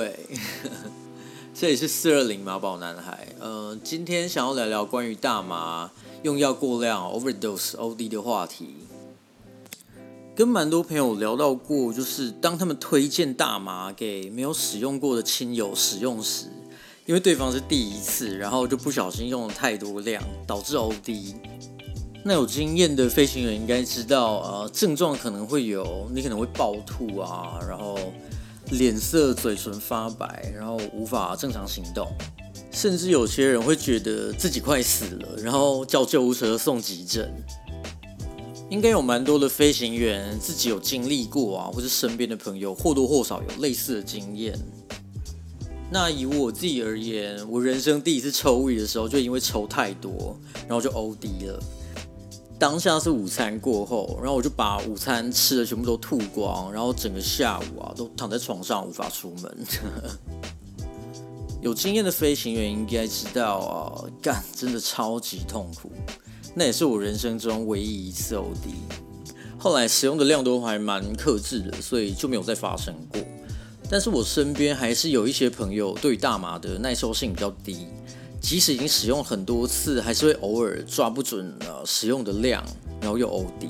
对，这里是四二零马宝男孩。呃，今天想要聊聊关于大麻用药过量 （overdose, OD） 的话题。跟蛮多朋友聊到过，就是当他们推荐大麻给没有使用过的亲友使用时，因为对方是第一次，然后就不小心用了太多量，导致 OD。那有经验的飞行员应该知道，呃，症状可能会有，你可能会暴吐啊，然后脸色、嘴唇发白，然后无法正常行动，甚至有些人会觉得自己快死了，然后叫救护车送急诊。应该有蛮多的飞行员自己有经历过啊，或是身边的朋友或多或少有类似的经验。那以我自己而言，我人生第一次抽胃的时候，就因为抽太多，然后就 OD 了。当下是午餐过后，然后我就把午餐吃的全部都吐光，然后整个下午啊都躺在床上无法出门。有经验的飞行员应该知道啊，干真的超级痛苦。那也是我人生中唯一一次 OD。后来使用的量都还蛮克制的，所以就没有再发生过。但是我身边还是有一些朋友对大麻的耐受性比较低。即使已经使用很多次，还是会偶尔抓不准呃使用的量，然后又 OD。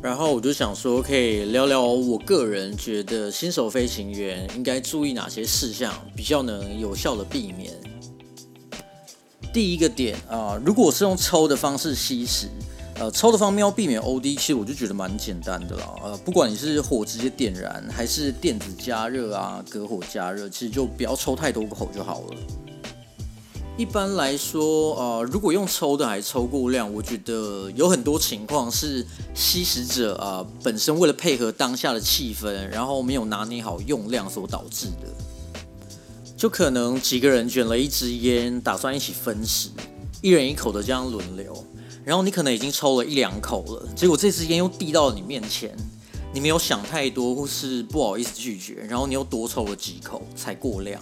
然后我就想说，可以聊聊我个人觉得新手飞行员应该注意哪些事项，比较能有效的避免。第一个点啊，如果是用抽的方式吸食，呃，抽的方面要避免 OD，其实我就觉得蛮简单的啦。呃，不管你是火直接点燃，还是电子加热啊，隔火加热，其实就不要抽太多口就好了。一般来说，呃，如果用抽的还抽过量，我觉得有很多情况是吸食者啊本身为了配合当下的气氛，然后没有拿捏好用量所导致的。就可能几个人卷了一支烟，打算一起分食，一人一口的这样轮流，然后你可能已经抽了一两口了，结果这支烟又递到了你面前，你没有想太多或是不好意思拒绝，然后你又多抽了几口才过量。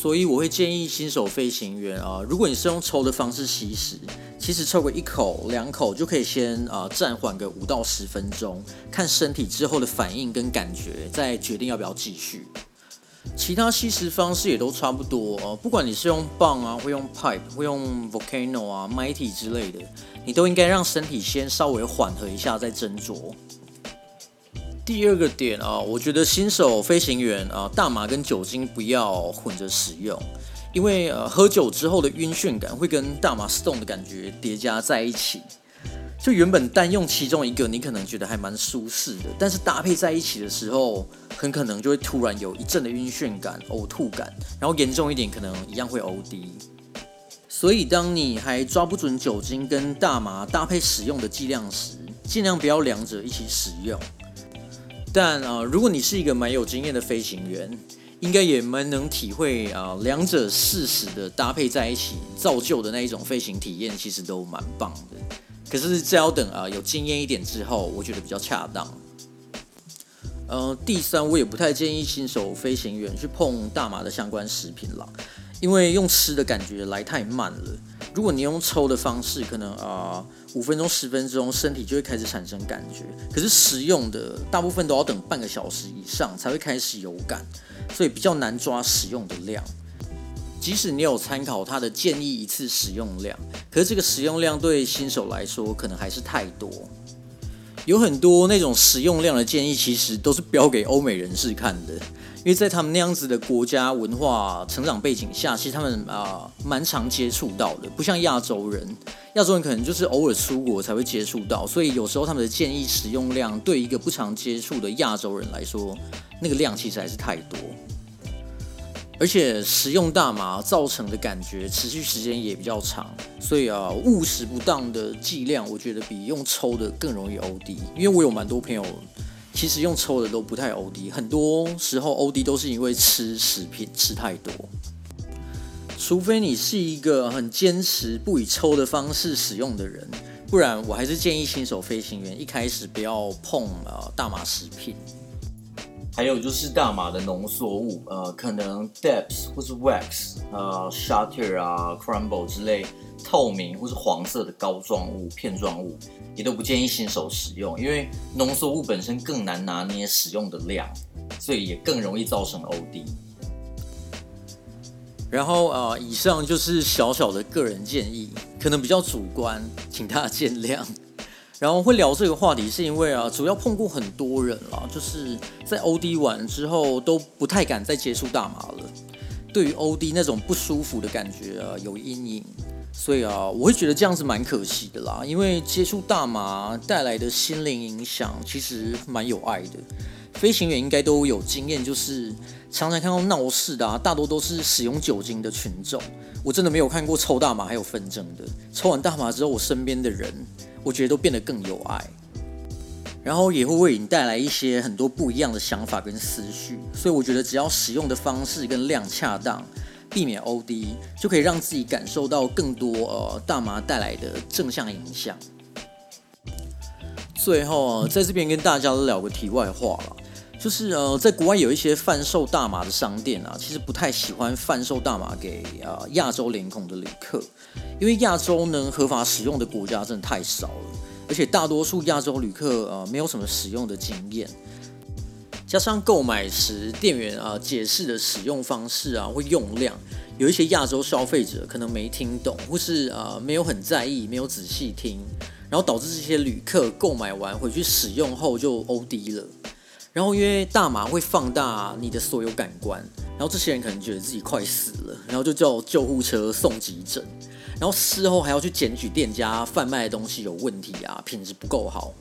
所以我会建议新手飞行员啊，如果你是用抽的方式吸食，其实抽个一口两口就可以先啊暂缓个五到十分钟，看身体之后的反应跟感觉，再决定要不要继续。其他吸食方式也都差不多啊，不管你是用棒啊，会用 pipe，会用 volcano 啊，mighty 之类的，你都应该让身体先稍微缓和一下再斟酌。第二个点啊，我觉得新手飞行员啊，大麻跟酒精不要混着使用，因为呃喝酒之后的晕眩感会跟大麻 stone 的感觉叠加在一起。就原本单用其中一个，你可能觉得还蛮舒适的，但是搭配在一起的时候，很可能就会突然有一阵的晕眩感、呕吐感，然后严重一点可能一样会 OD。所以当你还抓不准酒精跟大麻搭配使用的剂量时，尽量不要两者一起使用。但啊，如果你是一个蛮有经验的飞行员，应该也蛮能体会啊，两者适时的搭配在一起，造就的那一种飞行体验，其实都蛮棒的。可是这要等啊有经验一点之后，我觉得比较恰当。呃，第三，我也不太建议新手飞行员去碰大麻的相关食品了，因为用吃的感觉来太慢了。如果你用抽的方式，可能啊。五分钟、十分钟，身体就会开始产生感觉。可是食用的大部分都要等半个小时以上才会开始有感，所以比较难抓使用的量。即使你有参考他的建议一次使用量，可是这个使用量对新手来说可能还是太多。有很多那种使用量的建议，其实都是标给欧美人士看的。因为在他们那样子的国家文化成长背景下，其实他们啊蛮常接触到的，不像亚洲人，亚洲人可能就是偶尔出国才会接触到，所以有时候他们的建议使用量对一个不常接触的亚洲人来说，那个量其实还是太多，而且使用大麻造成的感觉持续时间也比较长，所以啊误食不当的剂量，我觉得比用抽的更容易 OD，因为我有蛮多朋友。其实用抽的都不太 OD，很多时候 OD 都是因为吃食品吃太多。除非你是一个很坚持不以抽的方式使用的人，不然我还是建议新手飞行员一开始不要碰呃大麻食品。还有就是大码的浓缩物，呃，可能 depth 或是 wax，呃，shutter 啊，crumble 之类透明或是黄色的膏状物、片状物，也都不建议新手使用，因为浓缩物本身更难拿捏使用的量，所以也更容易造成 OD。然后啊，以上就是小小的个人建议，可能比较主观，请大家见谅。然后会聊这个话题，是因为啊，主要碰过很多人啦，就是在 OD 完之后都不太敢再接触大麻了。对于 OD 那种不舒服的感觉啊，有阴影，所以啊，我会觉得这样子蛮可惜的啦。因为接触大麻带来的心灵影响，其实蛮有爱的。飞行员应该都有经验，就是常常看到闹事的啊，大多都是使用酒精的群众。我真的没有看过抽大麻还有纷争的。抽完大麻之后，我身边的人，我觉得都变得更有爱，然后也会为你带来一些很多不一样的想法跟思绪。所以我觉得，只要使用的方式跟量恰当，避免 OD，就可以让自己感受到更多呃大麻带来的正向影响。最后啊，在这边跟大家聊个题外话了。就是呃，在国外有一些贩售大麻的商店啊，其实不太喜欢贩售大麻给呃亚洲脸孔的旅客，因为亚洲能合法使用的国家真的太少了，而且大多数亚洲旅客呃没有什么使用的经验，加上购买时店员啊解释的使用方式啊或用量，有一些亚洲消费者可能没听懂，或是啊没有很在意，没有仔细听，然后导致这些旅客购买完回去使用后就 OD 了。然后因为大麻会放大你的所有感官，然后这些人可能觉得自己快死了，然后就叫救护车送急诊，然后事后还要去检举店家贩卖的东西有问题啊，品质不够好，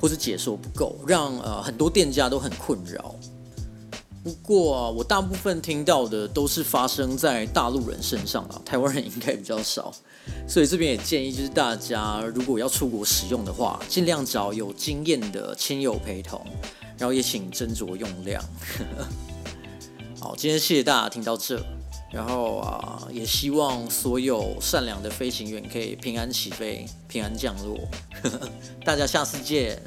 或是解说不够，让呃很多店家都很困扰。不过啊我大部分听到的都是发生在大陆人身上啊，台湾人应该比较少，所以这边也建议就是大家如果要出国使用的话，尽量找有经验的亲友陪同。然后也请斟酌用量。好，今天谢谢大家听到这，然后啊，也希望所有善良的飞行员可以平安起飞，平安降落。大家下次见。